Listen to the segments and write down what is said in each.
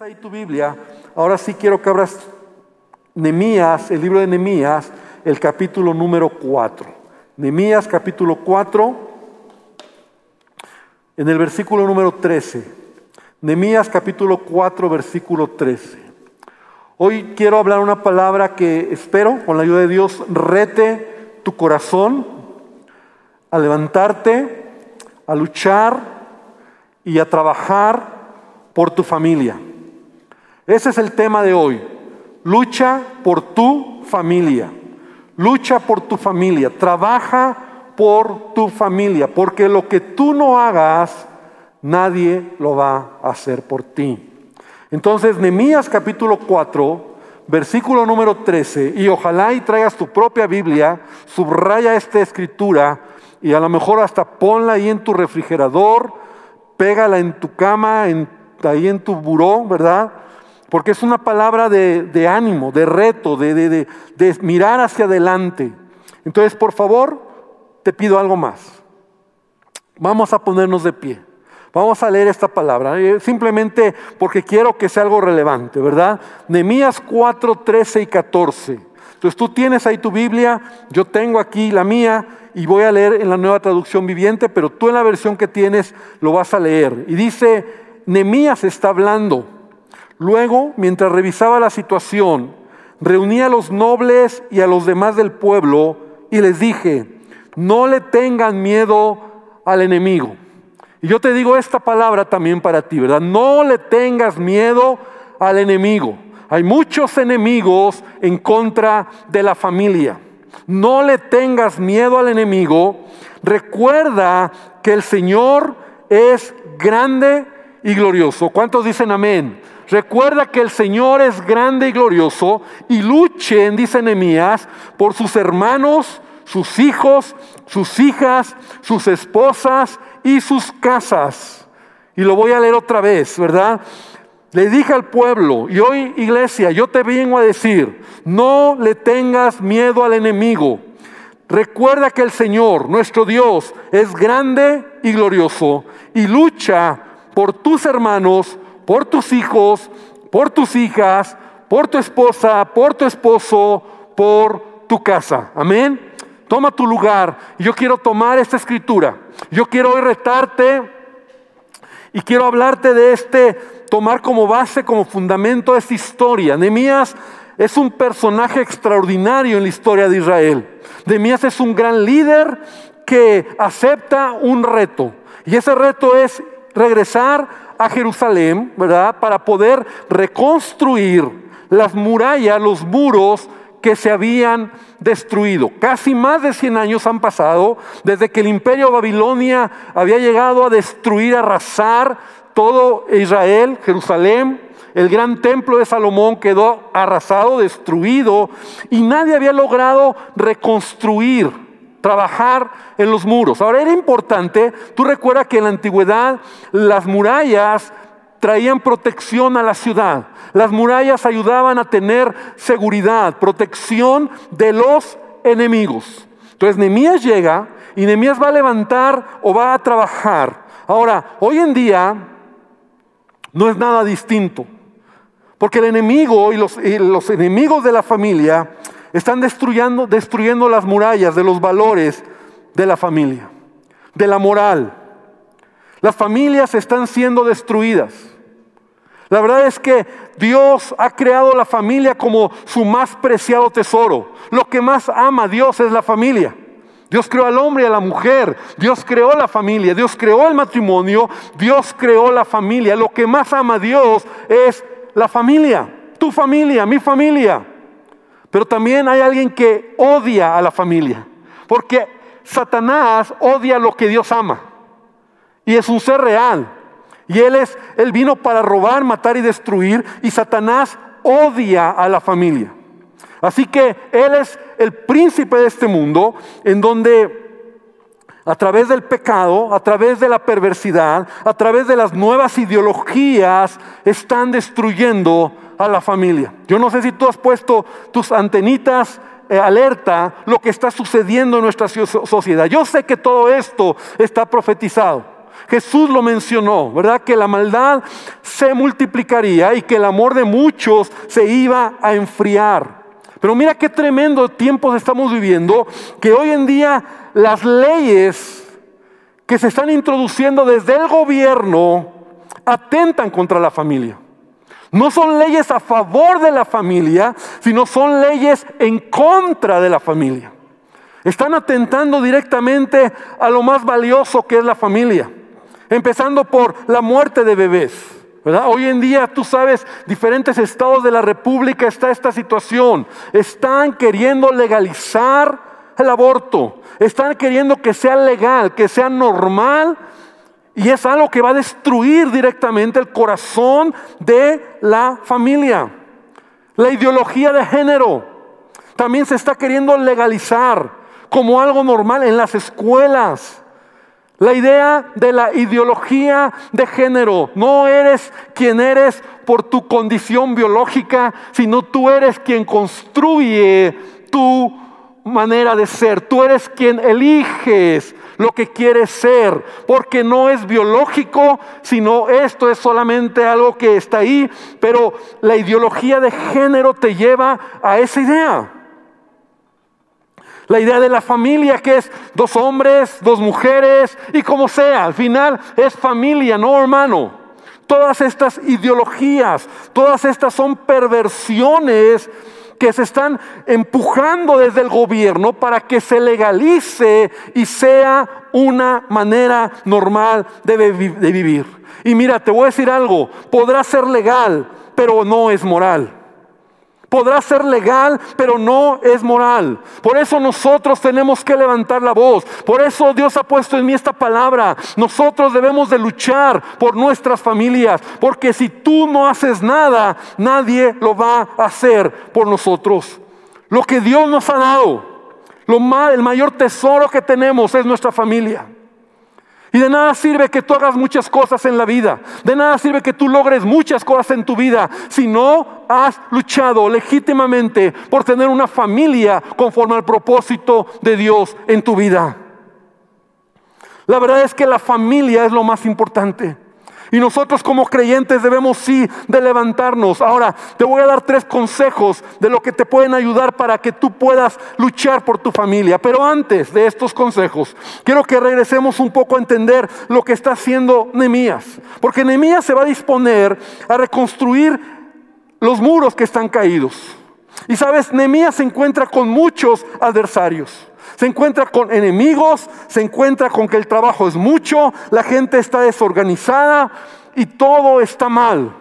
ahí tu Biblia, ahora sí quiero que abras Nemías, el libro de Nemías, el capítulo número 4. Nemías capítulo 4, en el versículo número 13. Nemías capítulo 4, versículo 13. Hoy quiero hablar una palabra que espero, con la ayuda de Dios, rete tu corazón a levantarte, a luchar y a trabajar por tu familia. Ese es el tema de hoy. Lucha por tu familia. Lucha por tu familia. Trabaja por tu familia. Porque lo que tú no hagas, nadie lo va a hacer por ti. Entonces, Nehemías capítulo 4, versículo número 13, y ojalá y traigas tu propia Biblia, subraya esta escritura y a lo mejor hasta ponla ahí en tu refrigerador, pégala en tu cama, ahí en tu buró, ¿verdad? Porque es una palabra de, ánimo, de reto, de, mirar hacia adelante. Entonces, por favor, te pido algo más. Vamos a ponernos de pie. Vamos a leer esta palabra, eh, simplemente porque quiero que sea algo relevante, ¿verdad? Nehemías 4, 13 y 14. Entonces tú tienes ahí tu Biblia, yo tengo aquí la mía y voy a leer en la nueva traducción viviente, pero tú en la versión que tienes lo vas a leer. Y dice, Nehemías está hablando. Luego, mientras revisaba la situación, reuní a los nobles y a los demás del pueblo y les dije, no le tengan miedo al enemigo. Y yo te digo esta palabra también para ti, ¿verdad? No le tengas miedo al enemigo. Hay muchos enemigos en contra de la familia. No le tengas miedo al enemigo. Recuerda que el Señor es grande y glorioso. ¿Cuántos dicen amén? Recuerda que el Señor es grande y glorioso y luchen, dice Nehemías, por sus hermanos, sus hijos, sus hijas, sus esposas y sus casas. Y lo voy a leer otra vez, ¿verdad? Le dije al pueblo, y hoy iglesia, yo te vengo a decir, no le tengas miedo al enemigo. Recuerda que el Señor, nuestro Dios, es grande y glorioso y lucha por tus hermanos, por tus hijos, por tus hijas, por tu esposa, por tu esposo, por tu casa. Amén. Toma tu lugar. Yo quiero tomar esta escritura. Yo quiero hoy retarte y quiero hablarte de este, tomar como base, como fundamento esta historia. Nehemías es un personaje extraordinario en la historia de Israel. Nehemías es un gran líder que acepta un reto. Y ese reto es regresar a Jerusalén, ¿verdad? Para poder reconstruir las murallas, los muros que se habían destruido. Casi más de 100 años han pasado desde que el imperio Babilonia había llegado a destruir, arrasar todo Israel, Jerusalén. El gran templo de Salomón quedó arrasado, destruido, y nadie había logrado reconstruir trabajar en los muros. Ahora era importante, tú recuerdas que en la antigüedad las murallas traían protección a la ciudad. Las murallas ayudaban a tener seguridad, protección de los enemigos. Entonces Nehemías llega y Nehemías va a levantar o va a trabajar. Ahora, hoy en día no es nada distinto, porque el enemigo y los, y los enemigos de la familia están destruyendo, destruyendo las murallas de los valores de la familia, de la moral. Las familias están siendo destruidas. La verdad es que Dios ha creado la familia como su más preciado tesoro. Lo que más ama Dios es la familia. Dios creó al hombre y a la mujer. Dios creó la familia. Dios creó el matrimonio. Dios creó la familia. Lo que más ama Dios es la familia. Tu familia, mi familia. Pero también hay alguien que odia a la familia, porque Satanás odia lo que Dios ama. Y es un ser real. Y él es él vino para robar, matar y destruir y Satanás odia a la familia. Así que él es el príncipe de este mundo en donde a través del pecado, a través de la perversidad, a través de las nuevas ideologías, están destruyendo a la familia. Yo no sé si tú has puesto tus antenitas eh, alerta lo que está sucediendo en nuestra sociedad. Yo sé que todo esto está profetizado. Jesús lo mencionó, ¿verdad? Que la maldad se multiplicaría y que el amor de muchos se iba a enfriar. Pero mira qué tremendo tiempos estamos viviendo, que hoy en día las leyes que se están introduciendo desde el gobierno atentan contra la familia. No son leyes a favor de la familia, sino son leyes en contra de la familia. Están atentando directamente a lo más valioso que es la familia, empezando por la muerte de bebés. Hoy en día, tú sabes, diferentes estados de la República está esta situación. Están queriendo legalizar el aborto. Están queriendo que sea legal, que sea normal. Y es algo que va a destruir directamente el corazón de la familia. La ideología de género también se está queriendo legalizar como algo normal en las escuelas. La idea de la ideología de género, no eres quien eres por tu condición biológica, sino tú eres quien construye tu manera de ser, tú eres quien eliges lo que quieres ser, porque no es biológico, sino esto es solamente algo que está ahí, pero la ideología de género te lleva a esa idea. La idea de la familia que es dos hombres, dos mujeres y como sea, al final es familia, no hermano. Todas estas ideologías, todas estas son perversiones que se están empujando desde el gobierno para que se legalice y sea una manera normal de, de, vivir. Y mira, te voy a decir algo, podrá ser legal, pero no es moral. Podrá ser legal, pero no es moral. Por eso nosotros tenemos que levantar la voz. Por eso Dios ha puesto en mí esta palabra. Nosotros debemos de luchar por nuestras familias. Porque si tú no haces nada, nadie lo va a hacer por nosotros. Lo que Dios nos ha dado, lo el mayor tesoro que tenemos es nuestra familia. Y de nada sirve que tú hagas muchas cosas en la vida. De nada sirve que tú logres muchas cosas en tu vida si no has luchado legítimamente por tener una familia conforme al propósito de Dios en tu vida. La verdad es que la familia es lo más importante. Y nosotros como creyentes debemos sí de levantarnos. Ahora, te voy a dar tres consejos de lo que te pueden ayudar para que tú puedas luchar por tu familia. Pero antes de estos consejos, quiero que regresemos un poco a entender lo que está haciendo Nehemías. Porque Nehemías se va a disponer a reconstruir los muros que están caídos. Y sabes, Nehemías se encuentra con muchos adversarios. Se encuentra con enemigos, se encuentra con que el trabajo es mucho, la gente está desorganizada y todo está mal.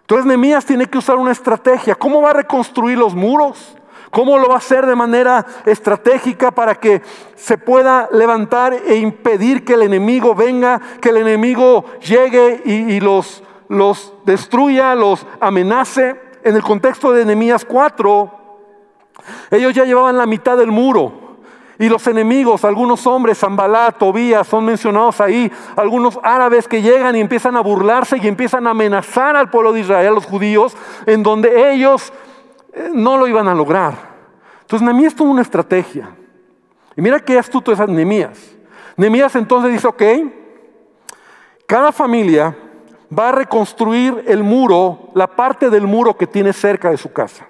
Entonces Nehemías tiene que usar una estrategia. ¿Cómo va a reconstruir los muros? ¿Cómo lo va a hacer de manera estratégica para que se pueda levantar e impedir que el enemigo venga, que el enemigo llegue y, los, los destruya, los amenace? En el contexto de Nehemías 4, ellos ya llevaban la mitad del muro. Y los enemigos, algunos hombres, Zambalá, Tobías, son mencionados ahí, algunos árabes que llegan y empiezan a burlarse y empiezan a amenazar al pueblo de Israel, a los judíos, en donde ellos eh, no lo iban a lograr. Entonces Nehemías tuvo una estrategia. Y mira qué astuto es Nehemías. Nehemías entonces dice, ok, cada familia va a reconstruir el muro, la parte del muro que tiene cerca de su casa.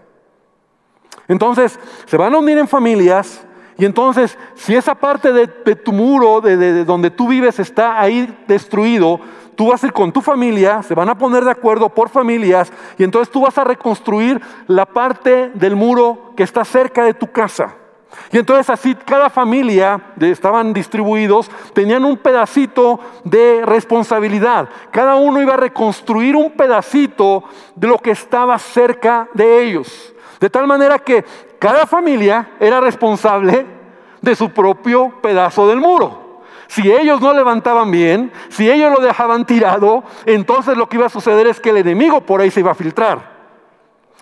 Entonces, se van a unir en familias y entonces, si esa parte de, tu muro, de, donde tú vives, está ahí destruido, tú vas a ir con tu familia, se van a poner de acuerdo por familias y entonces tú vas a reconstruir la parte del muro que está cerca de tu casa. Y entonces así cada familia, estaban distribuidos, tenían un pedacito de responsabilidad. Cada uno iba a reconstruir un pedacito de lo que estaba cerca de ellos. De tal manera que cada familia era responsable de su propio pedazo del muro. Si ellos no levantaban bien, si ellos lo dejaban tirado, entonces lo que iba a suceder es que el enemigo por ahí se iba a filtrar.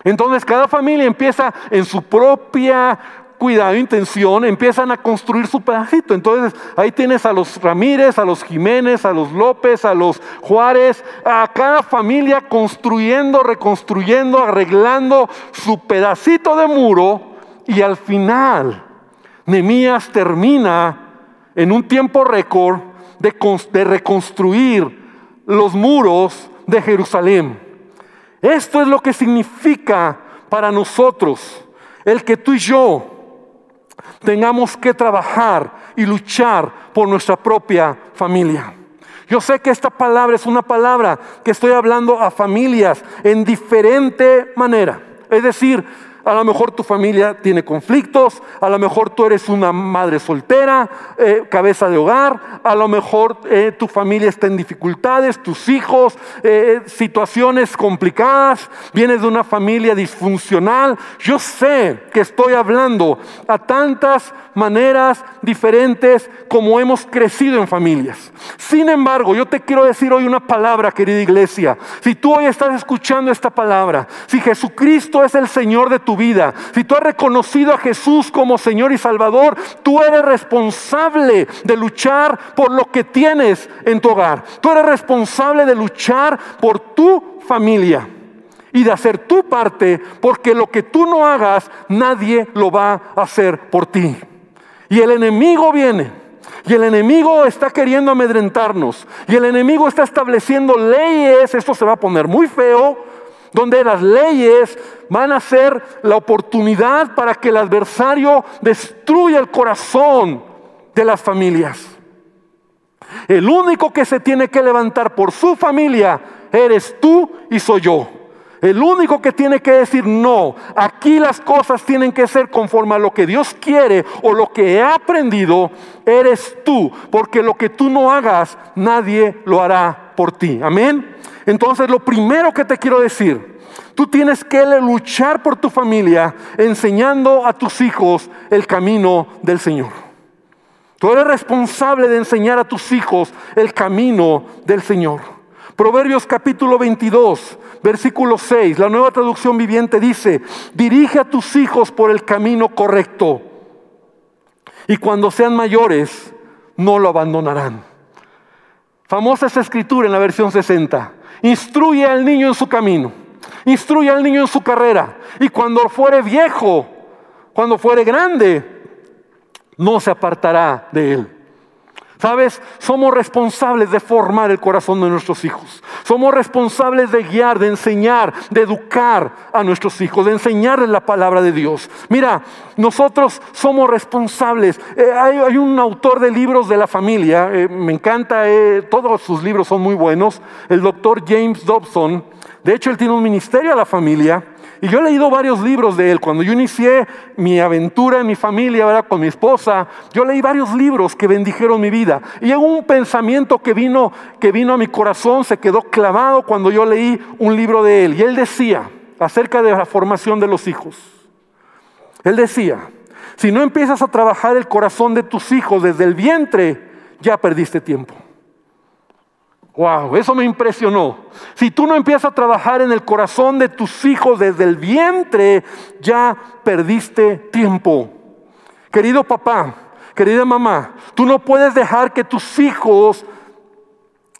Entonces cada familia empieza en su propia cuidado, intención, empiezan a construir su pedacito. Entonces ahí tienes a los Ramírez, a los Jiménez, a los López, a los Juárez, a cada familia construyendo, reconstruyendo, arreglando su pedacito de muro y al final Nemías termina en un tiempo récord de, de reconstruir los muros de Jerusalén. Esto es lo que significa para nosotros el que tú y yo tengamos que trabajar y luchar por nuestra propia familia. Yo sé que esta palabra es una palabra que estoy hablando a familias en diferente manera. Es decir, a lo mejor tu familia tiene conflictos, a lo mejor tú eres una madre soltera, eh, cabeza de hogar, a lo mejor eh, tu familia está en dificultades, tus hijos, eh, situaciones complicadas, vienes de una familia disfuncional. Yo sé que estoy hablando a tantas maneras diferentes como hemos crecido en familias. Sin embargo, yo te quiero decir hoy una palabra, querida iglesia. Si tú hoy estás escuchando esta palabra, si Jesucristo es el Señor de tu vida, si tú has reconocido a Jesús como Señor y Salvador, tú eres responsable de luchar por lo que tienes en tu hogar. Tú eres responsable de luchar por tu familia y de hacer tu parte, porque lo que tú no hagas, nadie lo va a hacer por ti. Y el enemigo viene. Y el enemigo está queriendo amedrentarnos. Y el enemigo está estableciendo leyes. Esto se va a poner muy feo donde las leyes van a ser la oportunidad para que el adversario destruya el corazón de las familias. El único que se tiene que levantar por su familia eres tú y soy yo. El único que tiene que decir no, aquí las cosas tienen que ser conforme a lo que Dios quiere o lo que he aprendido, eres tú, porque lo que tú no hagas, nadie lo hará por ti. Amén. Entonces lo primero que te quiero decir, tú tienes que luchar por tu familia enseñando a tus hijos el camino del Señor. Tú eres responsable de enseñar a tus hijos el camino del Señor. Proverbios capítulo 22, versículo 6, la nueva traducción viviente dice, dirige a tus hijos por el camino correcto y cuando sean mayores no lo abandonarán. Famosa esa escritura en la versión 60. Instruye al niño en su camino. Instruye al niño en su carrera. Y cuando fuere viejo, cuando fuere grande, no se apartará de él. ¿Sabes? Somos responsables de formar el corazón de nuestros hijos. Somos responsables de guiar, de enseñar, de educar a nuestros hijos, de enseñarles la palabra de Dios. Mira, nosotros somos responsables. Eh, hay, un autor de libros de la familia, eh, me encanta, eh, todos sus libros son muy buenos, el doctor James Dobson. De hecho, él tiene un ministerio a la familia y yo he leído varios libros de él. Cuando yo inicié mi aventura en mi familia, ¿verdad? con mi esposa, yo leí varios libros que bendijeron mi vida. Y un pensamiento que vino, que vino a mi corazón, se quedó clavado cuando yo leí un libro de él. Y él decía acerca de la formación de los hijos. Él decía, si no empiezas a trabajar el corazón de tus hijos desde el vientre, ya perdiste tiempo. Wow, eso me impresionó. Si tú no empiezas a trabajar en el corazón de tus hijos desde el vientre, ya perdiste tiempo. Querido papá, querida mamá, tú no puedes dejar que tus hijos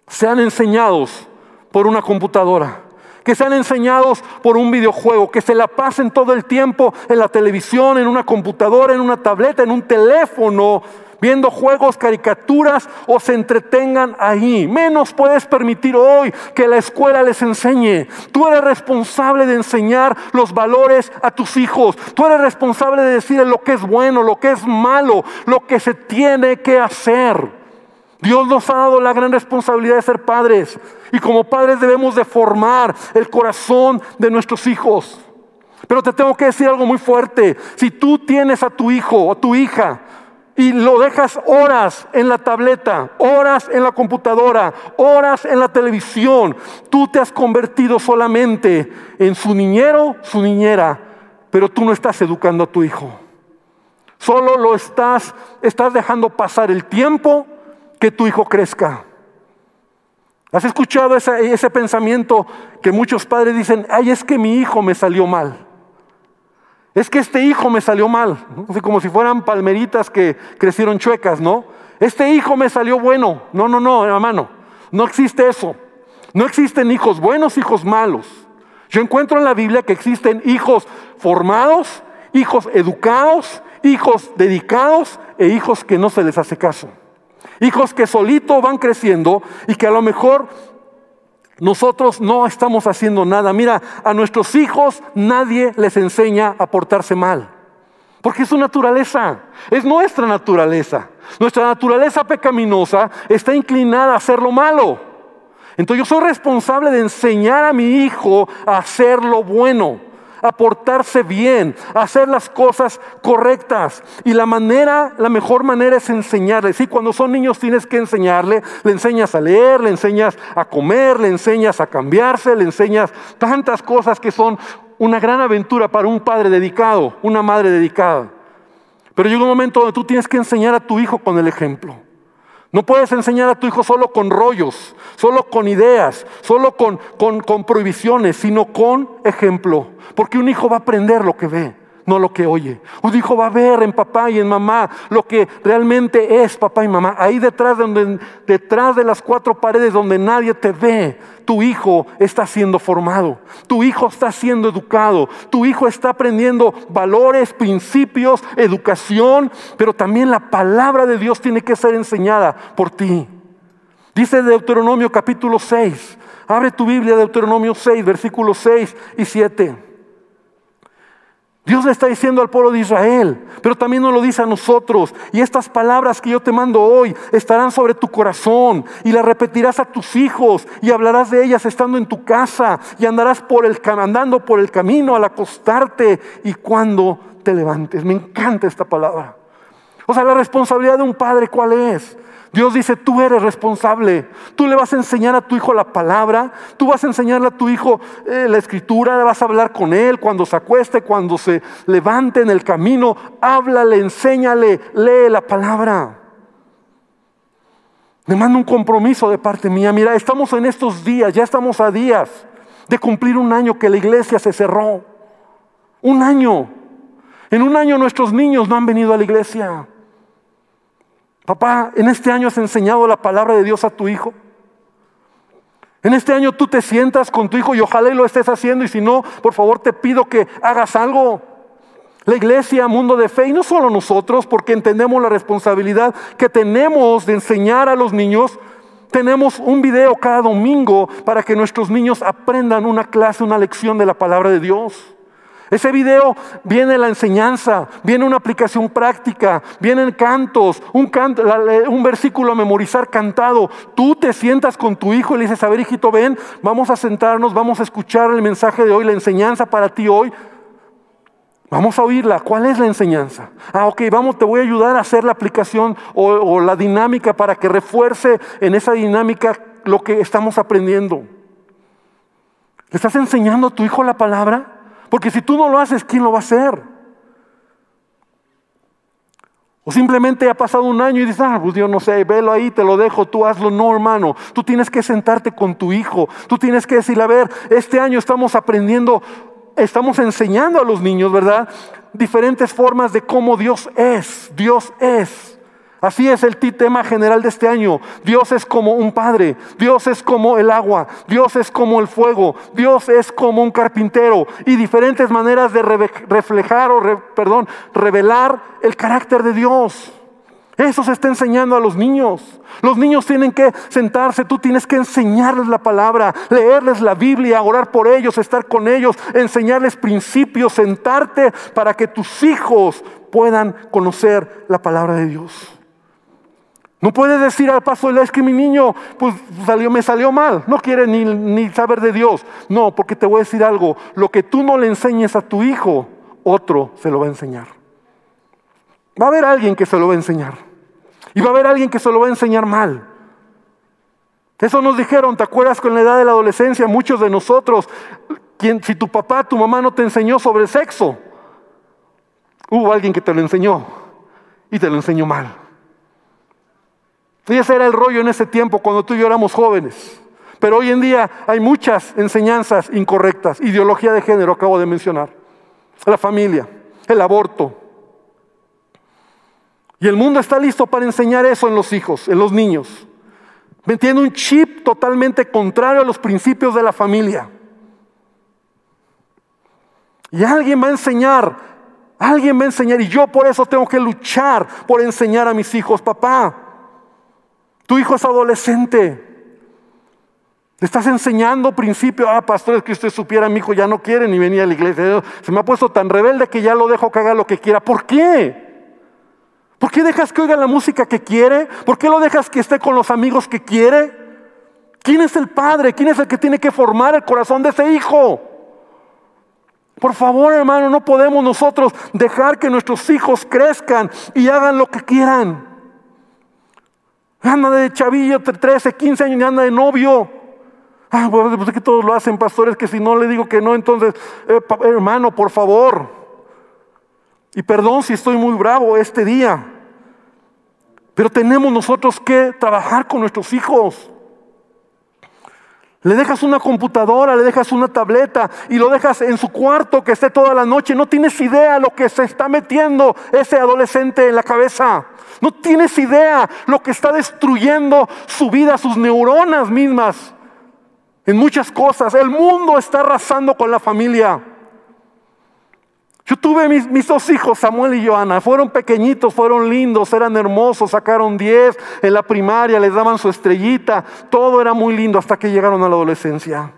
sean enseñados por una computadora, que sean enseñados por un videojuego, que se la pasen todo el tiempo en la televisión, en una computadora, en una tableta, en un teléfono viendo juegos, caricaturas o se entretengan ahí. Menos puedes permitir hoy que la escuela les enseñe. Tú eres responsable de enseñar los valores a tus hijos. Tú eres responsable de decirles lo que es bueno, lo que es malo, lo que se tiene que hacer. Dios nos ha dado la gran responsabilidad de ser padres y como padres debemos de formar el corazón de nuestros hijos. Pero te tengo que decir algo muy fuerte. Si tú tienes a tu hijo o a tu hija y lo dejas horas en la tableta, horas en la computadora, horas en la televisión, tú te has convertido solamente en su niñero, su niñera, pero tú no estás educando a tu hijo. Solo lo estás, estás dejando pasar el tiempo que tu hijo crezca. ¿Has escuchado ese, ese pensamiento que muchos padres dicen, ay, es que mi hijo me salió mal? Es que este hijo me salió mal, como si fueran palmeritas que crecieron chuecas, ¿no? Este hijo me salió bueno. No, no, no, hermano, no existe eso. No existen hijos buenos, hijos malos. Yo encuentro en la Biblia que existen hijos formados, hijos educados, hijos dedicados e hijos que no se les hace caso. Hijos que solito van creciendo y que a lo mejor nosotros no estamos haciendo nada. Mira, a nuestros hijos nadie les enseña a portarse mal. Porque es su naturaleza, es nuestra naturaleza. Nuestra naturaleza pecaminosa está inclinada a hacer lo malo. Entonces yo soy responsable de enseñar a mi hijo a hacer lo bueno a portarse bien, a hacer las cosas correctas. Y la manera, la mejor manera es enseñarle. Sí, cuando son niños tienes que enseñarle, le enseñas a leer, le enseñas a comer, le enseñas a cambiarse, le enseñas tantas cosas que son una gran aventura para un padre dedicado, una madre dedicada. Pero llega un momento donde tú tienes que enseñar a tu hijo con el ejemplo. No puedes enseñar a tu hijo solo con rollos, solo con ideas, solo con, con, prohibiciones, sino con ejemplo. Porque un hijo va a aprender lo que ve, no lo que oye. Un hijo va a ver en papá y en mamá lo que realmente es papá y mamá. Ahí detrás, donde, detrás de las cuatro paredes donde nadie te ve, tu hijo está siendo formado, tu hijo está siendo educado, tu hijo está aprendiendo valores, principios, educación, pero también la palabra de Dios tiene que ser enseñada por ti. Dice Deuteronomio capítulo 6, abre tu Biblia Deuteronomio 6, versículos 6 y 7. Dios le está diciendo al pueblo de Israel, pero también nos lo dice a nosotros. Y estas palabras que yo te mando hoy estarán sobre tu corazón y las repetirás a tus hijos y hablarás de ellas estando en tu casa y andarás por el, andando por el camino al acostarte y cuando te levantes. Me encanta esta palabra. O sea, la responsabilidad de un padre, ¿cuál es? Dios dice, tú eres responsable. Tú le vas a enseñar a tu hijo la palabra, tú vas a enseñarle a tu hijo eh, la escritura, vas a hablar con él cuando se acueste, cuando se levante en el camino. Háblale, enséñale, lee la palabra. Me manda un compromiso de parte mía. Mira, estamos en estos días, ya estamos a días de cumplir un año que la iglesia se cerró. Un año. En un año nuestros niños no han venido a la iglesia. Papá, ¿en este año has enseñado la palabra de Dios a tu hijo? En este año tú te sientas con tu hijo y ojalá y lo estés haciendo y si no, por favor te pido que hagas algo. La iglesia, mundo de fe, y no solo nosotros, porque entendemos la responsabilidad que tenemos de enseñar a los niños, tenemos un video cada domingo para que nuestros niños aprendan una clase, una lección de la palabra de Dios. Ese video viene la enseñanza, viene una aplicación práctica, vienen cantos, un, versículo a memorizar cantado. Tú te sientas con tu hijo y le dices, a ver hijito, ven, vamos a sentarnos, vamos a escuchar el mensaje de hoy, la enseñanza para ti hoy. Vamos a oírla. ¿Cuál es la enseñanza? Ah, ok, vamos, te voy a ayudar a hacer la aplicación o, o la dinámica para que refuerce en esa dinámica lo que estamos aprendiendo. ¿Le estás enseñando a tu hijo la palabra? Porque si tú no lo haces, ¿quién lo va a hacer? O simplemente ha pasado un año y dices, ah, pues yo no sé, velo ahí, te lo dejo, tú hazlo. No, hermano, tú tienes que sentarte con tu hijo. Tú tienes que decirle, a ver, este año estamos aprendiendo, estamos enseñando a los niños, ¿verdad? Diferentes formas de cómo Dios es. Dios es. Así es el tema general de este año. Dios es como un padre, Dios es como el agua, Dios es como el fuego, Dios es como un carpintero y diferentes maneras de reflejar o, perdón, revelar el carácter de Dios. Eso se está enseñando a los niños. Los niños tienen que sentarse, tú tienes que enseñarles la palabra, leerles la Biblia, orar por ellos, estar con ellos, enseñarles principios, sentarte para que tus hijos puedan conocer la palabra de Dios. No puedes decir al paso, es que mi niño pues salió, me salió mal, no quiere ni, ni saber de Dios. No, porque te voy a decir algo, lo que tú no le enseñes a tu hijo, otro se lo va a enseñar. Va a haber alguien que se lo va a enseñar. Y va a haber alguien que se lo va a enseñar mal. Eso nos dijeron, ¿te acuerdas con la edad de la adolescencia? Muchos de nosotros, quien, si tu papá, tu mamá no te enseñó sobre sexo, hubo alguien que te lo enseñó y te lo enseñó mal. Y ese era el rollo en ese tiempo cuando tú y yo éramos jóvenes. Pero hoy en día hay muchas enseñanzas incorrectas. Ideología de género, acabo de mencionar. La familia, el aborto. Y el mundo está listo para enseñar eso en los hijos, en los niños. Tiene un chip totalmente contrario a los principios de la familia. Y alguien va a enseñar, alguien va a enseñar, y yo por eso tengo que luchar por enseñar a mis hijos, papá. Tu hijo es adolescente. Le estás enseñando principio, ah, pastor, es que usted supiera, mi hijo ya no quiere ni venir a la iglesia. Se me ha puesto tan rebelde que ya lo dejo que haga lo que quiera. ¿Por qué? ¿Por qué dejas que oiga la música que quiere? ¿Por qué lo dejas que esté con los amigos que quiere? ¿Quién es el padre? ¿Quién es el que tiene que formar el corazón de ese hijo? Por favor, hermano, no podemos nosotros dejar que nuestros hijos crezcan y hagan lo que quieran. Anda de chavillo, 13, 15 años y anda de novio. Ah, pues es que todos lo hacen, pastores, que si no le digo que no, entonces, eh, hermano, por favor. Y perdón si estoy muy bravo este día. Pero tenemos nosotros que trabajar con nuestros hijos. Le dejas una computadora, le dejas una tableta y lo dejas en su cuarto que esté toda la noche. No tienes idea lo que se está metiendo ese adolescente en la cabeza. No tienes idea lo que está destruyendo su vida, sus neuronas mismas en muchas cosas. El mundo está arrasando con la familia. Yo tuve mis, dos hijos, Samuel y Joana, fueron pequeñitos, fueron lindos, eran hermosos, sacaron 10 en la primaria, les daban su estrellita, todo era muy lindo hasta que llegaron a la adolescencia.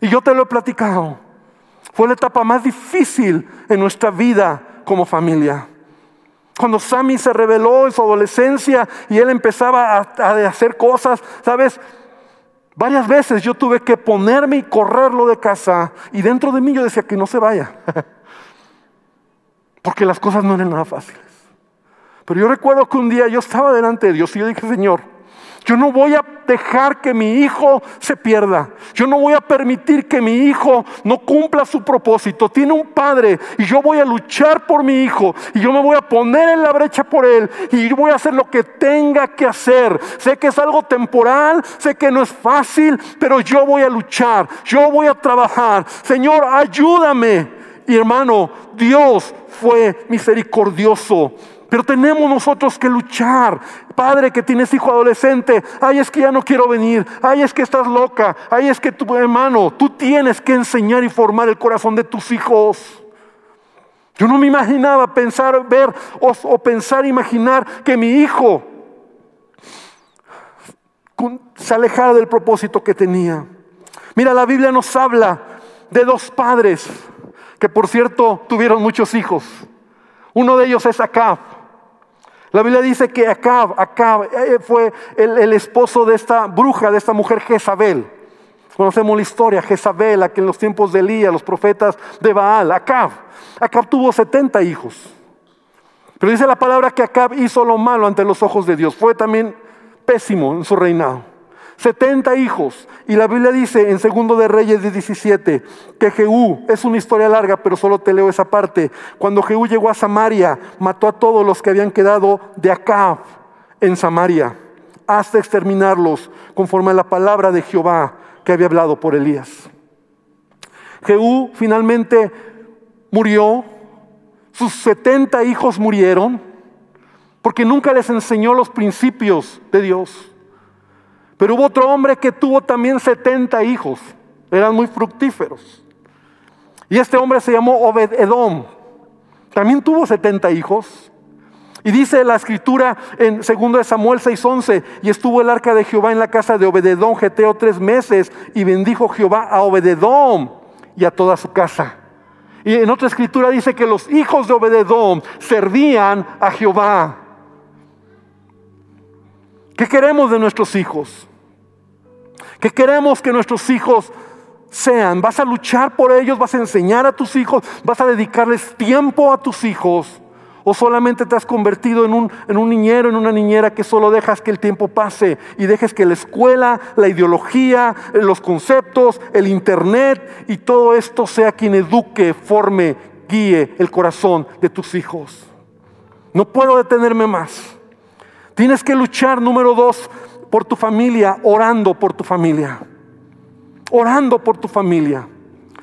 Y yo te lo he platicado, fue la etapa más difícil en nuestra vida como familia. Cuando Sammy se reveló en su adolescencia y él empezaba a, a hacer cosas, ¿sabes? Varias veces yo tuve que ponerme y correrlo de casa y dentro de mí yo decía que no se vaya. Porque las cosas no eran nada fáciles. Pero yo recuerdo que un día yo estaba delante de Dios y yo dije, Señor, yo no voy a dejar que mi hijo se pierda. Yo no voy a permitir que mi hijo no cumpla su propósito. Tiene un padre y yo voy a luchar por mi hijo y yo me voy a poner en la brecha por él y yo voy a hacer lo que tenga que hacer. Sé que es algo temporal, sé que no es fácil, pero yo voy a luchar, yo voy a trabajar. Señor, ayúdame. Y hermano, Dios fue misericordioso pero tenemos nosotros que luchar. Padre que tienes hijo adolescente, ay es que ya no quiero venir, ay es que estás loca, ay es que tu hermano, tú tienes que enseñar y formar el corazón de tus hijos. Yo no me imaginaba pensar, ver o, o pensar, imaginar que mi hijo se alejara del propósito que tenía. Mira, la Biblia nos habla de dos padres que por cierto tuvieron muchos hijos. Uno de ellos es Acab. La Biblia dice que Acab, Acab eh, fue el, esposo de esta bruja, de esta mujer Jezabel. Conocemos la historia, Jezabel, que en los tiempos de Elías, los profetas de Baal, Acab. Acab tuvo 70 hijos. Pero dice la palabra que Acab hizo lo malo ante los ojos de Dios. Fue también pésimo en su reinado. 70 hijos. Y la Biblia dice en Segundo de Reyes 17 que Jehú, es una historia larga, pero solo te leo esa parte. Cuando Jehú llegó a Samaria, mató a todos los que habían quedado de acá en Samaria, hasta exterminarlos, conforme a la palabra de Jehová que había hablado por Elías. Jehú finalmente murió, sus 70 hijos murieron, porque nunca les enseñó los principios de Dios. Pero hubo otro hombre que tuvo también 70 hijos. Eran muy fructíferos. Y este hombre se llamó Obed Edom. También tuvo 70 hijos. Y dice la escritura en 2 Samuel 6:11, y estuvo el arca de Jehová en la casa de Obededón Geteo tres meses, y bendijo Jehová a Obededom y a toda su casa. Y en otra escritura dice que los hijos de Obededom servían a Jehová. ¿Qué queremos de nuestros hijos? ¿Qué queremos que nuestros hijos sean? ¿Vas a luchar por ellos? ¿Vas a enseñar a tus hijos? ¿Vas a dedicarles tiempo a tus hijos? ¿O solamente te has convertido en un, en un niñero, en una niñera que solo dejas que el tiempo pase y dejes que la escuela, la ideología, los conceptos, el internet y todo esto sea quien eduque, forme, guíe el corazón de tus hijos? No puedo detenerme más. Tienes que luchar, número dos, por tu familia, orando por tu familia. Orando por tu familia.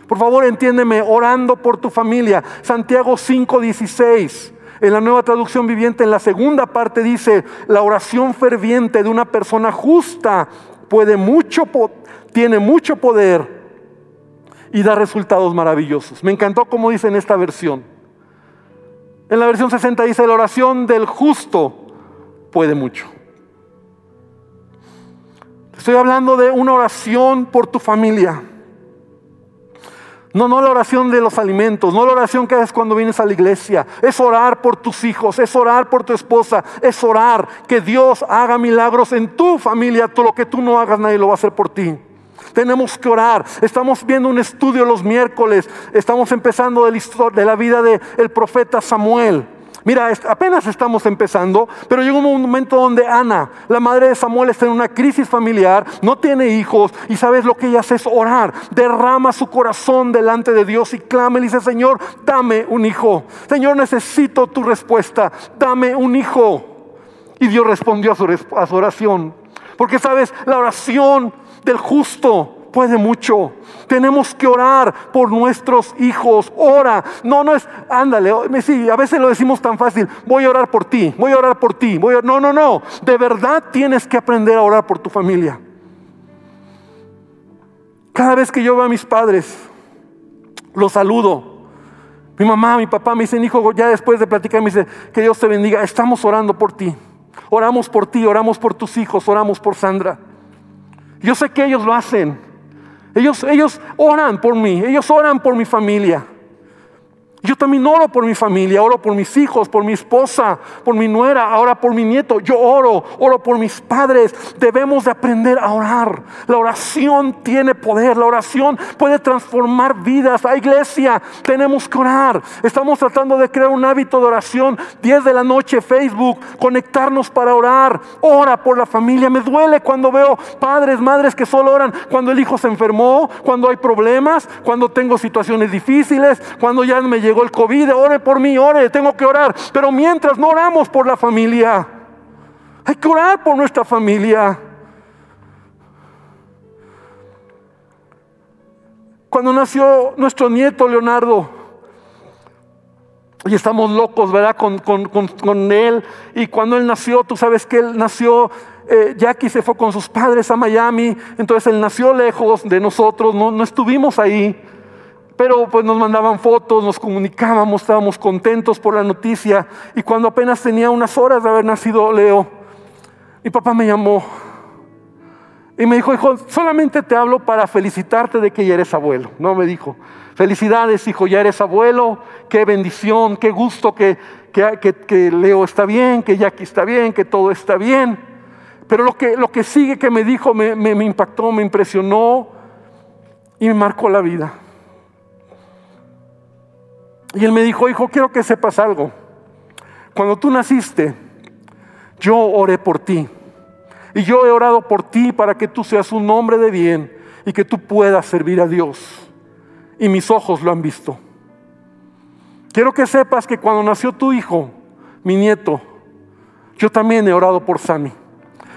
Por favor, entiéndeme, orando por tu familia. Santiago 5:16. En la nueva traducción viviente, en la segunda parte dice, la oración ferviente de una persona justa puede mucho, tiene mucho poder y da resultados maravillosos. Me encantó como dice en esta versión. En la versión 60 dice, la oración del justo puede mucho. Estoy hablando de una oración por tu familia. No, no la oración de los alimentos, no la oración que haces cuando vienes a la iglesia. Es orar por tus hijos, es orar por tu esposa, es orar que Dios haga milagros en tu familia. Todo lo que tú no hagas, nadie lo va a hacer por ti. Tenemos que orar. Estamos viendo un estudio los miércoles. Estamos empezando de la, de la vida del profeta Samuel. Mira, apenas estamos empezando, pero llegó un momento donde Ana, la madre de Samuel, está en una crisis familiar, no tiene hijos y sabes lo que ella hace es orar, derrama su corazón delante de Dios y clama y dice, Señor, dame un hijo. Señor, necesito tu respuesta, dame un hijo. Y Dios respondió a su oración. Porque sabes, la oración del justo puede mucho. Tenemos que orar por nuestros hijos. Ora. No, no es, ándale, sí, a veces lo decimos tan fácil. Voy a orar por ti, voy a orar por ti. Voy a, no, no, no. De verdad tienes que aprender a orar por tu familia. Cada vez que yo veo a mis padres, los saludo. Mi mamá, mi papá me dicen, hijo, ya después de platicar, me dice, que Dios te bendiga. Estamos orando por ti. Oramos por ti, oramos por tus hijos, oramos por Sandra. Yo sé que ellos lo hacen. Ellos, ellos oran por mí, ellos oran por mi familia. Yo también oro por mi familia, oro por mis hijos, por mi esposa, por mi nuera, ahora por mi nieto. Yo oro, oro por mis padres. Debemos de aprender a orar. La oración tiene poder, la oración puede transformar vidas. A iglesia, tenemos que orar. Estamos tratando de crear un hábito de oración. 10 de la noche, Facebook, conectarnos para orar. Ora por la familia. Me duele cuando veo padres, madres que solo oran cuando el hijo se enfermó, cuando hay problemas, cuando tengo situaciones difíciles, cuando ya me llegó el COVID, ore por mí, ore, tengo que orar. Pero mientras no oramos por la familia, hay que orar por nuestra familia. Cuando nació nuestro nieto Leonardo, y estamos locos, ¿verdad? Con, él. Y cuando él nació, tú sabes que él nació, eh, Jackie se fue con sus padres a Miami, entonces él nació lejos de nosotros, no, no estuvimos ahí pero pues nos mandaban fotos, nos comunicábamos, estábamos contentos por la noticia. Y cuando apenas tenía unas horas de haber nacido Leo, mi papá me llamó y me dijo, hijo, solamente te hablo para felicitarte de que ya eres abuelo. No, me dijo, felicidades, hijo, ya eres abuelo, qué bendición, qué gusto que, que, Leo está bien, que Jackie está bien, que todo está bien. Pero lo que, lo que sigue que me dijo me, me impactó, me impresionó y me marcó la vida. Y él me dijo, hijo, quiero que sepas algo. Cuando tú naciste, yo oré por ti. Y yo he orado por ti para que tú seas un hombre de bien y que tú puedas servir a Dios. Y mis ojos lo han visto. Quiero que sepas que cuando nació tu hijo, mi nieto, yo también he orado por Sammy.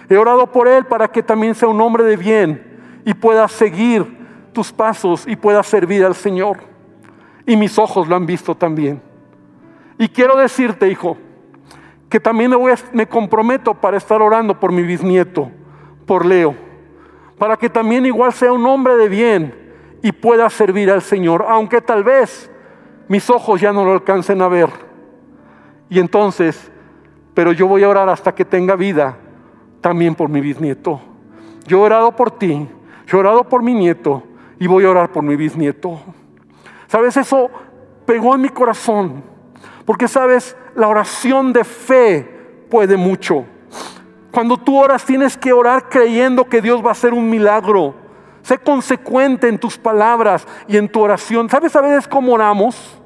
He orado por él para que también sea un hombre de bien y pueda seguir tus pasos y pueda servir al Señor y mis ojos lo han visto también. Y quiero decirte, hijo, que también me, comprometo para estar orando por mi bisnieto, por Leo, para que también igual sea un hombre de bien y pueda servir al Señor, aunque tal vez mis ojos ya no lo alcancen a ver. Y entonces, pero yo voy a orar hasta que tenga vida también por mi bisnieto. Yo he orado por ti, yo he orado por mi nieto y voy a orar por mi bisnieto. ¿Sabes? Eso pegó en mi corazón. Porque, ¿sabes? La oración de fe puede mucho. Cuando tú oras tienes que orar creyendo que Dios va a hacer un milagro. Sé consecuente en tus palabras y en tu oración. ¿Sabes a veces cómo oramos?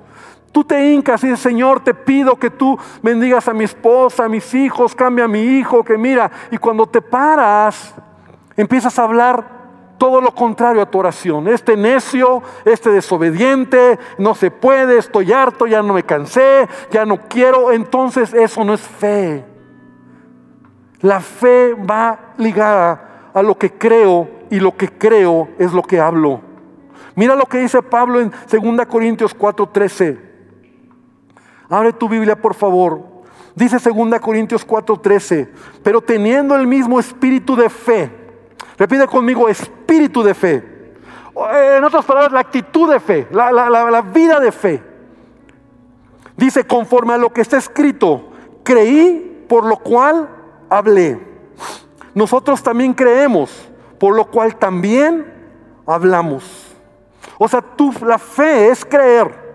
Tú te hincas y dices, Señor, te pido que tú bendigas a mi esposa, a mis hijos, cambia a mi hijo, que mira. Y cuando te paras, empiezas a hablar todo lo contrario a tu oración. Este necio, este desobediente, no se puede, estoy harto, ya no me cansé, ya no quiero. Entonces eso no es fe. La fe va ligada a lo que creo y lo que creo es lo que hablo. Mira lo que dice Pablo en 2 Corintios 4:13. Abre tu Biblia, por favor. Dice 2 Corintios 4:13, pero teniendo el mismo espíritu de fe, Repite conmigo, espíritu de fe. En otras palabras, la actitud de fe, la, la vida de fe. Dice, conforme a lo que está escrito, creí, por lo cual hablé. Nosotros también creemos, por lo cual también hablamos. O sea, tú, la fe es creer.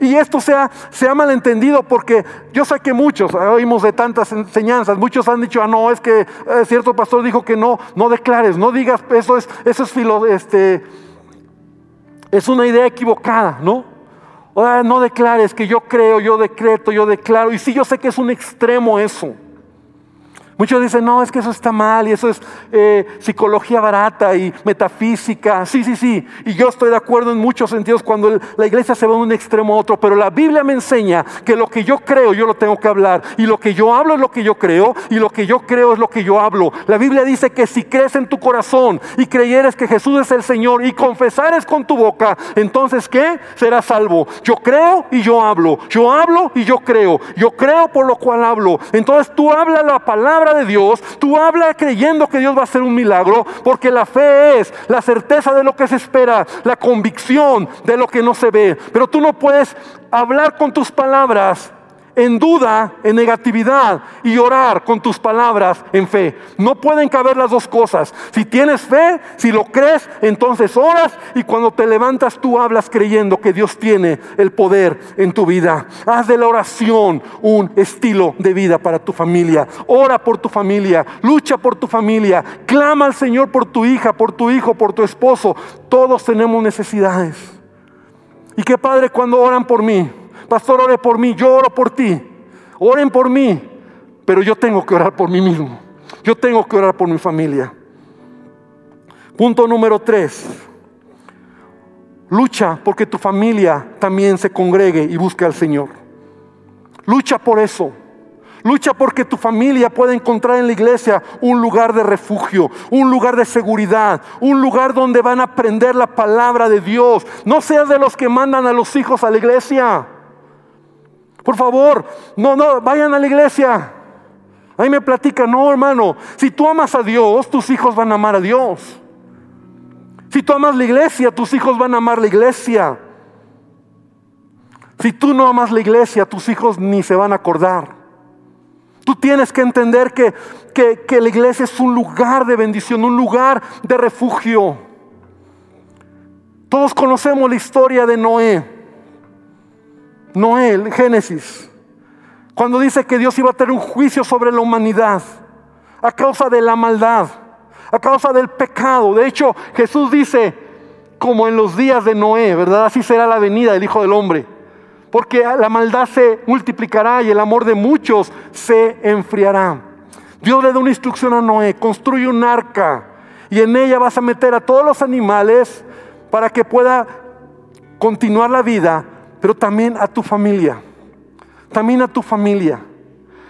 Y esto se ha, se ha, malentendido porque yo sé que muchos, oímos de tantas enseñanzas, muchos han dicho, ah, no, es que eh, cierto pastor dijo que no, no declares, no digas, eso es, eso es filo, este, es una idea equivocada, ¿no? Sea, no declares que yo creo, yo decreto, yo declaro. Y sí, yo sé que es un extremo eso. Muchos dicen, no, es que eso está mal y eso es eh, psicología barata y metafísica. Sí, sí, sí. Y yo estoy de acuerdo en muchos sentidos cuando la iglesia se va de un extremo a otro. Pero la Biblia me enseña que lo que yo creo yo lo tengo que hablar. Y lo que yo hablo es lo que yo creo. Y lo que yo creo es lo que yo hablo. La Biblia dice que si crees en tu corazón y creyeres que Jesús es el Señor y confesares con tu boca, entonces ¿qué? Serás salvo. Yo creo y yo hablo. Yo hablo y yo creo. Yo creo por lo cual hablo. Entonces tú hablas la palabra de Dios, tú hablas creyendo que Dios va a hacer un milagro, porque la fe es la certeza de lo que se espera, la convicción de lo que no se ve. Pero tú no puedes hablar con tus palabras en duda, en negatividad y orar con tus palabras en fe. No pueden caber las dos cosas. Si tienes fe, si lo crees, entonces oras y cuando te levantas tú hablas creyendo que Dios tiene el poder en tu vida. Haz de la oración un estilo de vida para tu familia. Ora por tu familia, lucha por tu familia, clama al Señor por tu hija, por tu hijo, por tu esposo. Todos tenemos necesidades. Y qué padre cuando oran por mí. Pastor, ore por mí, yo oro por ti. Oren por mí, pero yo tengo que orar por mí mismo. Yo tengo que orar por mi familia. Punto número tres. Lucha porque tu familia también se congregue y busque al Señor. Lucha por eso. Lucha porque tu familia pueda encontrar en la iglesia un lugar de refugio, un lugar de seguridad, un lugar donde van a aprender la palabra de Dios. No seas de los que mandan a los hijos a la iglesia. Por favor, no, no, vayan a la iglesia. Ahí me platica, no hermano, si tú amas a Dios, tus hijos van a amar a Dios. Si tú amas la iglesia, tus hijos van a amar la iglesia. Si tú no amas la iglesia, tus hijos ni se van a acordar. Tú tienes que entender que, que, que la iglesia es un lugar de bendición, un lugar de refugio. Todos conocemos la historia de Noé. Noé, Génesis, cuando dice que Dios iba a tener un juicio sobre la humanidad a causa de la maldad, a causa del pecado. De hecho, Jesús dice, como en los días de Noé, ¿verdad? Así será la venida del Hijo del Hombre. Porque la maldad se multiplicará y el amor de muchos se enfriará. Dios le da una instrucción a Noé, construye un arca y en ella vas a meter a todos los animales para que pueda continuar la vida pero también a tu familia. También a tu familia.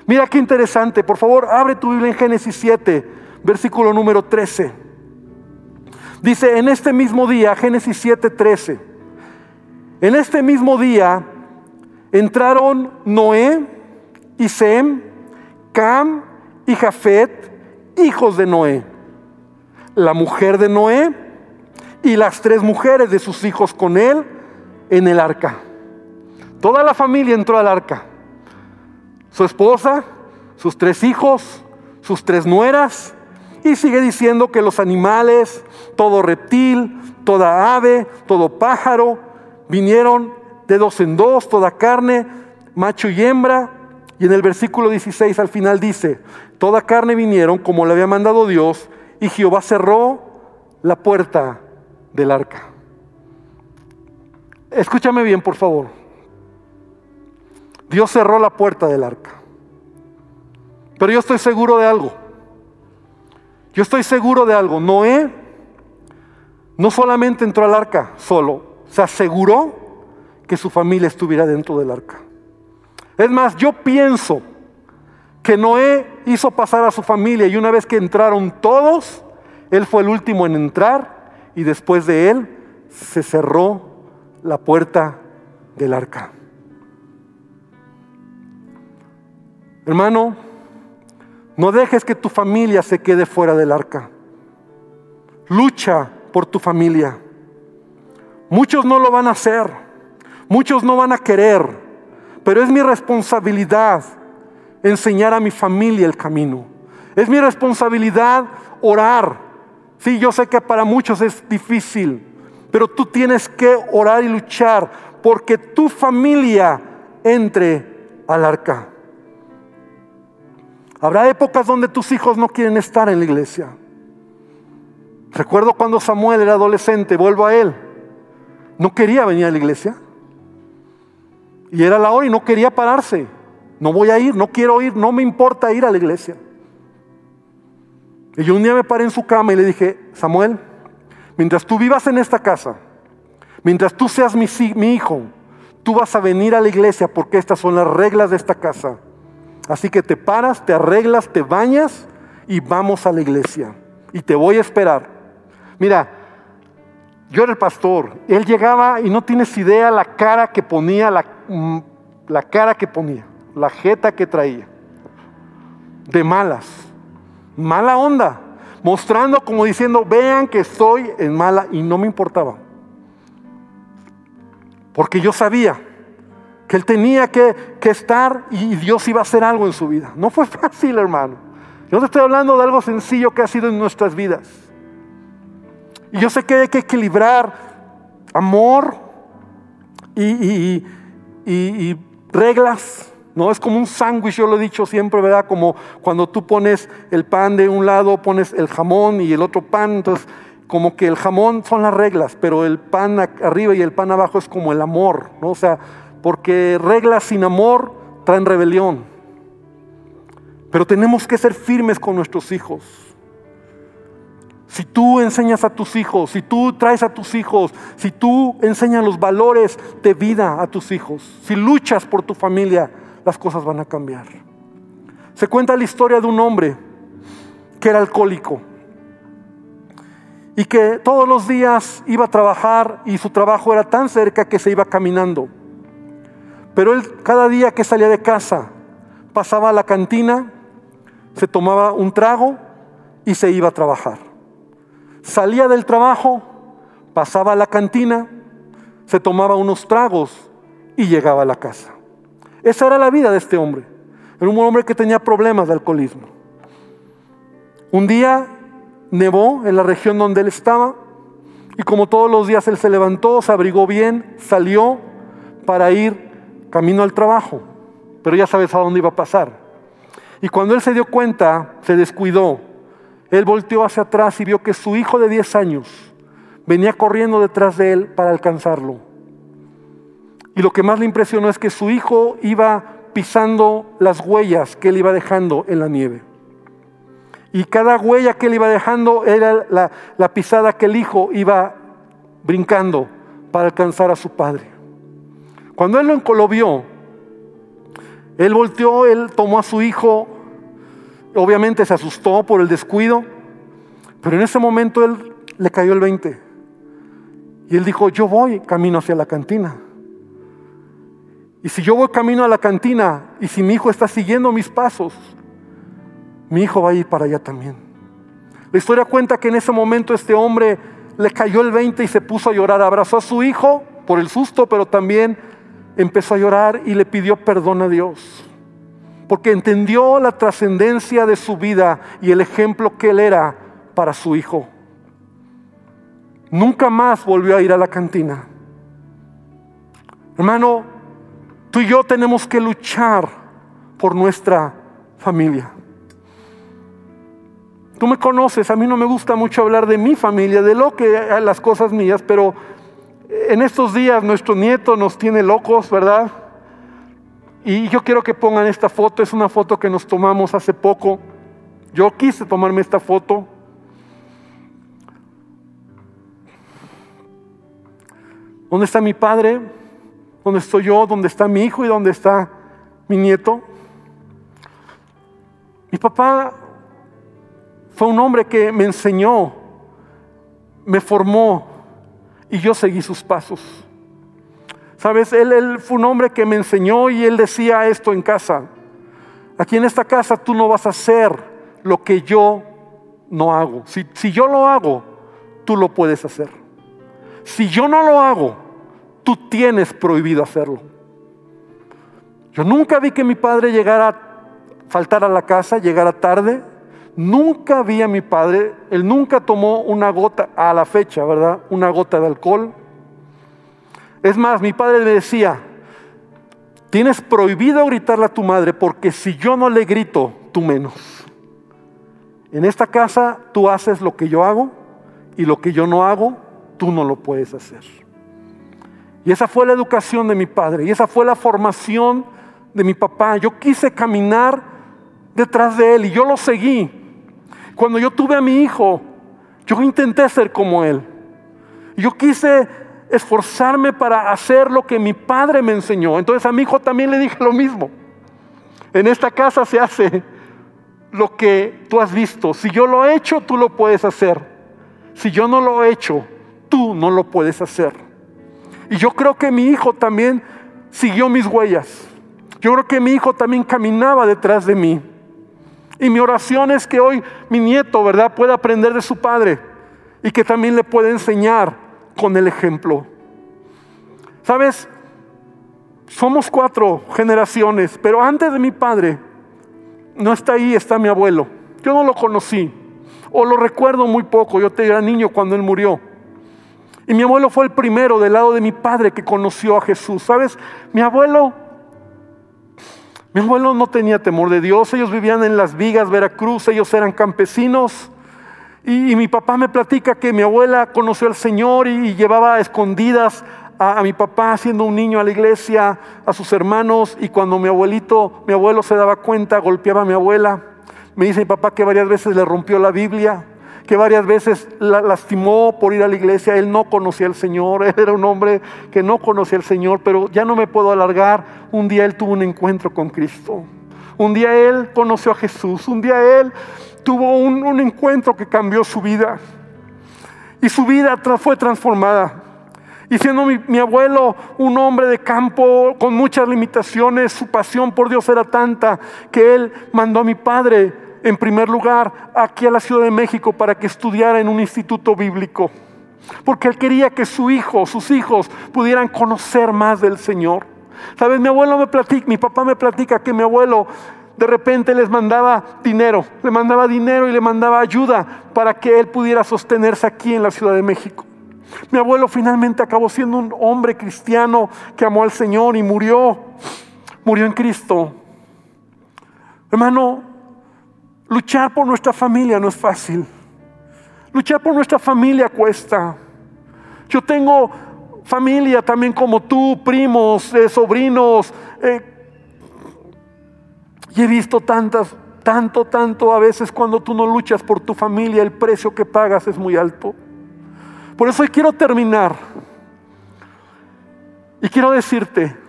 Mira qué interesante. Por favor, abre tu Biblia en Génesis 7, versículo número 13. Dice, en este mismo día, Génesis 7, 13. En este mismo día entraron Noé y Sem, Cam y Jafet, hijos de Noé. La mujer de Noé y las tres mujeres de sus hijos con él en el arca. Toda la familia entró al arca. Su esposa, sus tres hijos, sus tres nueras. Y sigue diciendo que los animales, todo reptil, toda ave, todo pájaro, vinieron de dos en dos, toda carne, macho y hembra. Y en el versículo 16 al final dice, toda carne vinieron como le había mandado Dios, y Jehová cerró la puerta del arca. Escúchame bien, por favor. Dios cerró la puerta del arca. Pero yo estoy seguro de algo. Yo estoy seguro de algo. Noé no solamente entró al arca solo, se aseguró que su familia estuviera dentro del arca. Es más, yo pienso que Noé hizo pasar a su familia y una vez que entraron todos, él fue el último en entrar y después de él se cerró la puerta del arca. Hermano, no dejes que tu familia se quede fuera del arca. Lucha por tu familia. Muchos no lo van a hacer, muchos no van a querer, pero es mi responsabilidad enseñar a mi familia el camino. Es mi responsabilidad orar Sí, yo sé que para muchos es difícil, pero tú tienes que orar y luchar porque tu familia entre al arca. Habrá épocas donde tus hijos no quieren estar en la iglesia. Recuerdo cuando Samuel era adolescente, vuelvo a él. No quería venir a la iglesia. Y era la hora y no quería pararse. No voy a ir, no quiero ir, no me importa ir a la iglesia. Y yo un día me paré en su cama y le dije, Samuel, mientras tú vivas en esta casa, mientras tú seas mi, hijo, tú vas a venir a la iglesia porque estas son las reglas de esta casa. Así que te paras, te arreglas, te bañas y vamos a la iglesia. Y te voy a esperar. Mira, yo era el pastor. Él llegaba y no tienes idea la cara que ponía, la, mm, cara que ponía, la jeta que traía. De malas. Mala onda. Mostrando como diciendo, vean que estoy en mala y no me importaba. Porque yo sabía que él tenía que, que, estar y Dios iba a hacer algo en su vida. No fue fácil, hermano. Yo te estoy hablando de algo sencillo que ha sido en nuestras vidas. Y yo sé que hay que equilibrar amor y, y, reglas. No es como un sándwich, yo lo he dicho siempre, ¿verdad? Como cuando tú pones el pan de un lado, pones el jamón y el otro pan. Entonces, como que el jamón son las reglas, pero el pan arriba y el pan abajo es como el amor, ¿no? O sea, porque reglas sin amor traen rebelión. Pero tenemos que ser firmes con nuestros hijos. Si tú enseñas a tus hijos, si tú traes a tus hijos, si tú enseñas los valores de vida a tus hijos, si luchas por tu familia, las cosas van a cambiar. Se cuenta la historia de un hombre que era alcohólico y que todos los días iba a trabajar y su trabajo era tan cerca que se iba caminando. Pero él cada día que salía de casa pasaba a la cantina, se tomaba un trago y se iba a trabajar. Salía del trabajo, pasaba a la cantina, se tomaba unos tragos y llegaba a la casa. Esa era la vida de este hombre. Era un hombre que tenía problemas de alcoholismo. Un día nevó en la región donde él estaba y como todos los días él se levantó, se abrigó bien, salió para ir camino al trabajo, pero ya sabes a dónde iba a pasar. Y cuando él se dio cuenta, se descuidó él volteó hacia atrás y vio que su hijo de 10 años venía corriendo detrás de él para alcanzarlo. Y lo que más le impresionó es que su hijo iba pisando las huellas que él iba dejando en la nieve. Y cada huella que él iba dejando era la, pisada que el hijo iba brincando para alcanzar a su padre. Cuando él lo, vio, él volteó, él tomó a su hijo obviamente se asustó por el descuido, pero en ese momento él le cayó el 20. Y él dijo, yo voy camino hacia la cantina. Y si yo voy camino a la cantina y si mi hijo está siguiendo mis pasos, mi hijo va a ir para allá también. La historia cuenta que en ese momento este hombre le cayó el 20 y se puso a llorar. Abrazó a su hijo por el susto, pero también empezó a llorar y le pidió perdón a Dios porque entendió la trascendencia de su vida y el ejemplo que él era para su hijo. Nunca más volvió a ir a la cantina. Hermano, tú y yo tenemos que luchar por nuestra familia. Tú me conoces, a mí no me gusta mucho hablar de mi familia, de lo que las cosas mías, pero en estos días nuestro nieto nos tiene locos, ¿verdad? Y yo quiero que pongan esta foto, es una foto que nos tomamos hace poco. Yo quise tomarme esta foto. ¿Dónde está mi padre? ¿Dónde estoy yo? ¿Dónde está mi hijo? ¿Y dónde está mi nieto? Mi papá fue un hombre que me enseñó, me formó y yo seguí sus pasos. Sabes, él, fue un hombre que me enseñó y él decía esto en casa. Aquí en esta casa tú no vas a hacer lo que yo no hago. Si, si yo lo hago, tú lo puedes hacer. Si yo no lo hago, tú tienes prohibido hacerlo. Yo nunca vi que mi padre llegara, faltar a la casa, llegara tarde. Nunca vi a mi padre, él nunca tomó una gota, a la fecha, ¿verdad? Una gota de alcohol. Es más, mi padre me decía, tienes prohibido gritarle a tu madre porque si yo no le grito, tú menos. En esta casa tú haces lo que yo hago y lo que yo no hago, tú no lo puedes hacer. Y esa fue la educación de mi padre y esa fue la formación de mi papá. Yo quise caminar detrás de él y yo lo seguí. Cuando yo tuve a mi hijo, yo intenté ser como él. Yo quise esforzarme para hacer lo que mi padre me enseñó. Entonces a mi hijo también le dije lo mismo. En esta casa se hace lo que tú has visto. Si yo lo he hecho, tú lo puedes hacer. Si yo no lo he hecho, tú no lo puedes hacer. Y yo creo que mi hijo también siguió mis huellas. Yo creo que mi hijo también caminaba detrás de mí. Y mi oración es que hoy mi nieto, ¿verdad?, pueda aprender de su padre y que también le pueda enseñar con el ejemplo. ¿Sabes? Somos cuatro generaciones, pero antes de mi padre no está ahí, está mi abuelo. Yo no lo conocí, o lo recuerdo muy poco, yo era niño cuando él murió. Y mi abuelo fue el primero del lado de mi padre que conoció a Jesús. ¿Sabes? Mi abuelo, mi abuelo no tenía temor de Dios, ellos vivían en Las Vigas, Veracruz, ellos eran campesinos. Y, mi papá me platica que mi abuela conoció al Señor y, llevaba escondidas a, mi papá siendo un niño a la iglesia, a sus hermanos, y cuando mi abuelito, mi abuelo se daba cuenta, golpeaba a mi abuela. Me dice mi papá que varias veces le rompió la Biblia, que varias veces la lastimó por ir a la iglesia. Él no conocía al Señor, él era un hombre que no conocía al Señor, pero ya no me puedo alargar. Un día él tuvo un encuentro con Cristo. Un día él conoció a Jesús. Un día él tuvo un, un encuentro que cambió su vida. Y su vida fue transformada. Y siendo mi, abuelo un hombre de campo con muchas limitaciones, su pasión por Dios era tanta que él mandó a mi padre en primer lugar aquí a la Ciudad de México para que estudiara en un instituto bíblico. Porque él quería que su hijo, sus hijos pudieran conocer más del Señor. Sabes, mi abuelo me platica, mi papá me platica que mi abuelo de repente les mandaba dinero, le mandaba dinero y le mandaba ayuda para que él pudiera sostenerse aquí en la Ciudad de México. Mi abuelo finalmente acabó siendo un hombre cristiano que amó al Señor y murió. Murió en Cristo. Hermano, luchar por nuestra familia no es fácil. Luchar por nuestra familia cuesta. Yo tengo familia también como tú, primos, eh, sobrinos. Eh, y he visto tantas, tanto, tanto a veces cuando tú no luchas por tu familia, el precio que pagas es muy alto. Por eso hoy quiero terminar. Y quiero decirte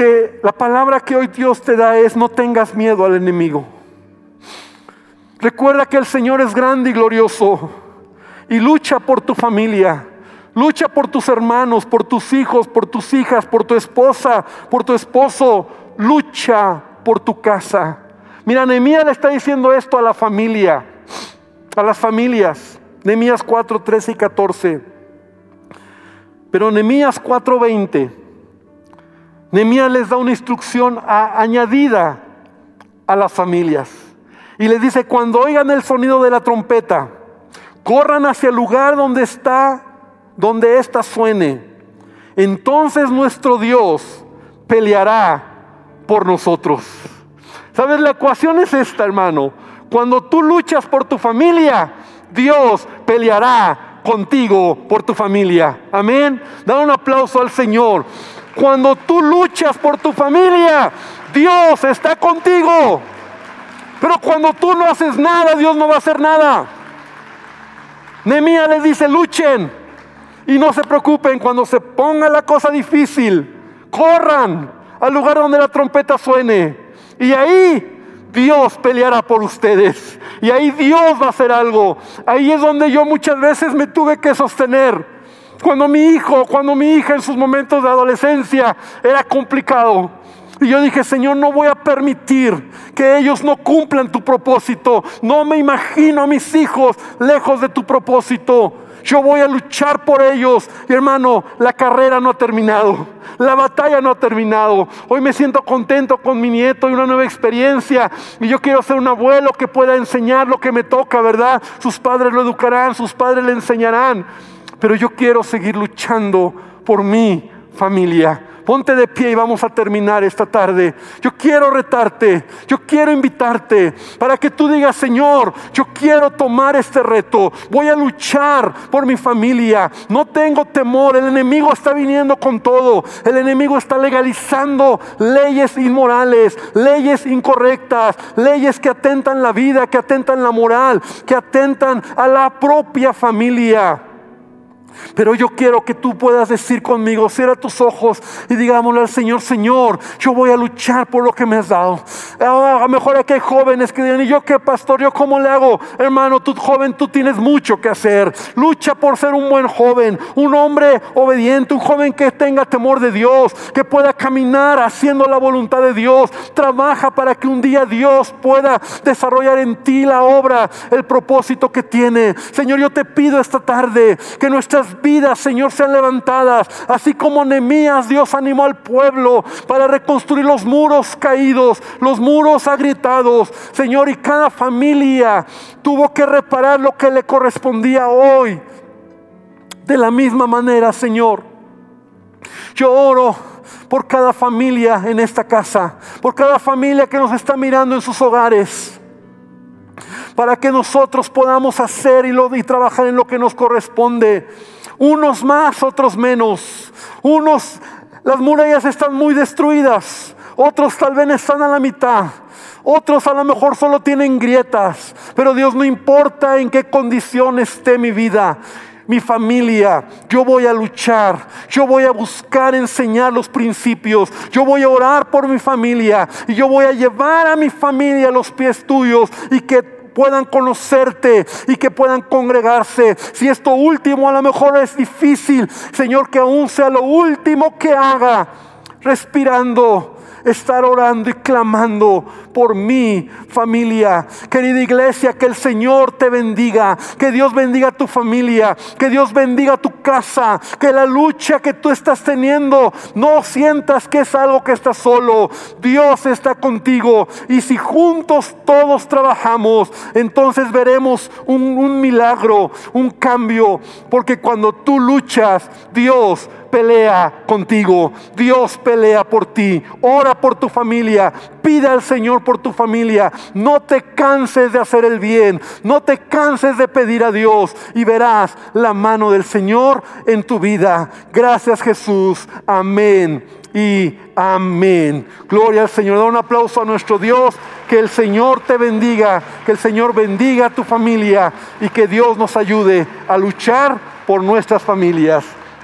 que la palabra que hoy Dios te da es no tengas miedo al enemigo. Recuerda que el Señor es grande y glorioso y lucha por tu familia. Lucha por tus hermanos, por tus hijos, por tus hijas, por tu esposa, por tu esposo. Lucha por tu casa. Mira, Nehemías le está diciendo esto a la familia a las familias. Nehemías 4, 13 y 14. Pero Nehemías 4, 20. Nehemías les da una instrucción añadida a las familias. Y les dice, cuando oigan el sonido de la trompeta, corran hacia el lugar donde está, donde ésta suene. Entonces nuestro Dios peleará por nosotros. ¿Sabes? La ecuación es esta, hermano. Cuando tú luchas por tu familia, Dios peleará contigo por tu familia. Amén. Da un aplauso al Señor. Cuando tú luchas por tu familia, Dios está contigo. Pero cuando tú no haces nada, Dios no va a hacer nada. Nemía les dice, luchen y no se preocupen cuando se ponga la cosa difícil. Corran al lugar donde la trompeta suene. Y ahí Dios peleará por ustedes. Y ahí Dios va a hacer algo. Ahí es donde yo muchas veces me tuve que sostener. Cuando mi hijo, cuando mi hija en sus momentos de adolescencia era complicado. Y yo dije, Señor, no voy a permitir que ellos no cumplan tu propósito. No me imagino a mis hijos lejos de tu propósito. Yo voy a luchar por ellos. Y hermano, la carrera no ha terminado. La batalla no ha terminado. Hoy me siento contento con mi nieto y una nueva experiencia. Y yo quiero ser un abuelo que pueda enseñar lo que me toca, ¿verdad? Sus padres lo educarán, sus padres le enseñarán. Pero yo quiero seguir luchando por mi familia. Ponte de pie y vamos a terminar esta tarde. Yo quiero retarte, yo quiero invitarte para que tú digas, Señor, yo quiero tomar este reto. Voy a luchar por mi familia. No tengo temor. El enemigo está viniendo con todo. El enemigo está legalizando leyes inmorales, leyes incorrectas, leyes que atentan la vida, que atentan la moral, que atentan a la propia familia. Pero yo quiero que tú puedas decir conmigo, cierra tus ojos y digámosle al Señor, Señor, yo voy a luchar por lo que me has dado. Ah, a lo mejor aquí hay jóvenes que dirán, ¿y yo qué pastor? ¿Yo cómo le hago? Hermano, tú joven, tú tienes mucho que hacer. Lucha por ser un buen joven, un hombre obediente, un joven que tenga temor de Dios, que pueda caminar haciendo la voluntad de Dios. Trabaja para que un día Dios pueda desarrollar en ti la obra, el propósito que tiene. Señor, yo te pido esta tarde que vidas, Señor, sean levantadas. Así como Nemías, Dios animó al pueblo para reconstruir los muros caídos, los muros agrietados. Señor, y cada familia tuvo que reparar lo que le correspondía hoy. De la misma manera, Señor, yo oro por cada familia en esta casa, por cada familia que nos está mirando en sus hogares para que nosotros podamos hacer y, trabajar en lo que nos corresponde. Unos más, otros menos. Unos, las murallas están muy destruidas. Otros tal vez están a la mitad. Otros a lo mejor solo tienen grietas. Pero Dios no importa en qué condición esté mi vida mi familia, yo voy a luchar, yo voy a buscar enseñar los principios, yo voy a orar por mi familia y yo voy a llevar a mi familia a los pies tuyos y que puedan conocerte y que puedan congregarse. Si esto último a lo mejor es difícil, Señor, que aún sea lo último que haga, respirando estar orando y clamando por mi familia. Querida iglesia, que el Señor te bendiga, que Dios bendiga tu familia, que Dios bendiga tu casa, que la lucha que tú estás teniendo no sientas que es algo que estás solo. Dios está contigo y si juntos todos trabajamos, entonces veremos un, un milagro, un cambio, porque cuando tú luchas, Dios pelea contigo. Dios pelea por ti. Ora por tu familia. Pide al Señor por tu familia. No te canses de hacer el bien. No te canses de pedir a Dios. Y verás la mano del Señor en tu vida. Gracias Jesús. Amén. Y amén. Gloria al Señor. Da un aplauso a nuestro Dios. Que el Señor te bendiga. Que el Señor bendiga a tu familia. Y que Dios nos ayude a luchar por nuestras familias.